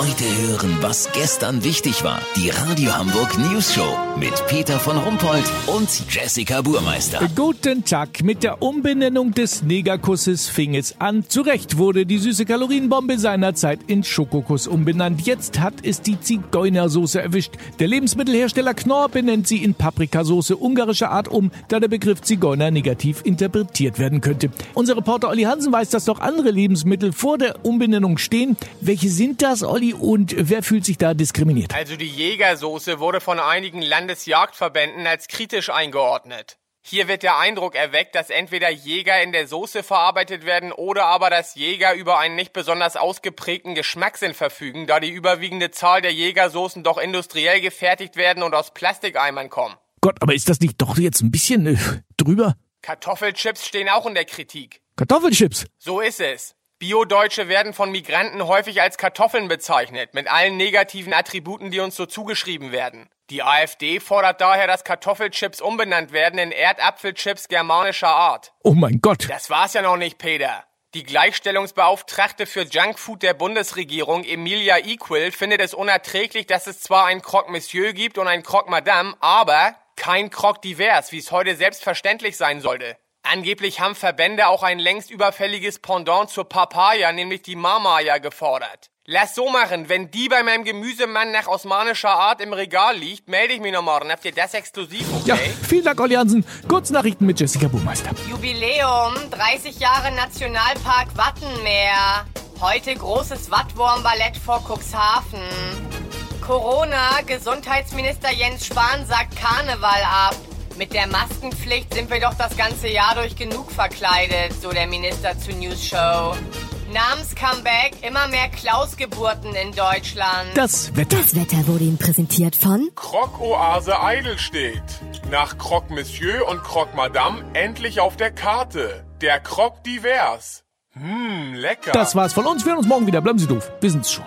Heute hören, was gestern wichtig war. Die Radio Hamburg News Show mit Peter von Rumpold und Jessica Burmeister. Guten Tag. Mit der Umbenennung des Negerkusses fing es an. Zu Recht wurde die süße Kalorienbombe seinerzeit in Schokokuss umbenannt. Jetzt hat es die Zigeunersoße erwischt. Der Lebensmittelhersteller Knorr benennt sie in Paprikasoße ungarischer Art um, da der Begriff Zigeuner negativ interpretiert werden könnte. Unser Reporter Olli Hansen weiß, dass noch andere Lebensmittel vor der Umbenennung stehen. Welche sind das, Olli? Und wer fühlt sich da diskriminiert? Also die Jägersoße wurde von einigen Landesjagdverbänden als kritisch eingeordnet. Hier wird der Eindruck erweckt, dass entweder Jäger in der Soße verarbeitet werden oder aber dass Jäger über einen nicht besonders ausgeprägten Geschmackssinn verfügen, da die überwiegende Zahl der Jägersoßen doch industriell gefertigt werden und aus Plastikeimern kommen. Gott, aber ist das nicht doch jetzt ein bisschen äh, drüber? Kartoffelchips stehen auch in der Kritik. Kartoffelchips? So ist es. Bio-Deutsche werden von Migranten häufig als Kartoffeln bezeichnet, mit allen negativen Attributen, die uns so zugeschrieben werden. Die AfD fordert daher, dass Kartoffelchips umbenannt werden in Erdapfelchips germanischer Art. Oh mein Gott. Das war's ja noch nicht, Peter. Die Gleichstellungsbeauftragte für Junkfood der Bundesregierung, Emilia Equil, findet es unerträglich, dass es zwar ein Croque Monsieur gibt und ein Croque Madame, aber kein Croque Divers, wie es heute selbstverständlich sein sollte. Angeblich haben Verbände auch ein längst überfälliges Pendant zur Papaya, nämlich die Mamaya, gefordert. Lass so machen, wenn die bei meinem Gemüsemann nach osmanischer Art im Regal liegt, melde ich mich noch morgen. Habt ihr das exklusiv, okay? Ja, vielen Dank, Olli Hansen. Kurznachrichten mit Jessica Buhmeister. Jubiläum, 30 Jahre Nationalpark Wattenmeer. Heute großes Wattwurmballett vor Cuxhaven. Corona, Gesundheitsminister Jens Spahn sagt Karneval ab. Mit der Maskenpflicht sind wir doch das ganze Jahr durch genug verkleidet, so der Minister zur News Show. Namens-Comeback, immer mehr Klaus-Geburten in Deutschland. Das Wetter. Das Wetter wurde Ihnen präsentiert von Croque-Oase Eidelstedt. Nach Croque Monsieur und Croque Madame endlich auf der Karte. Der Croque Divers. Hm, lecker. Das war's von uns. Wir hören uns morgen wieder. Bleiben Sie doof. Wir sind's schon.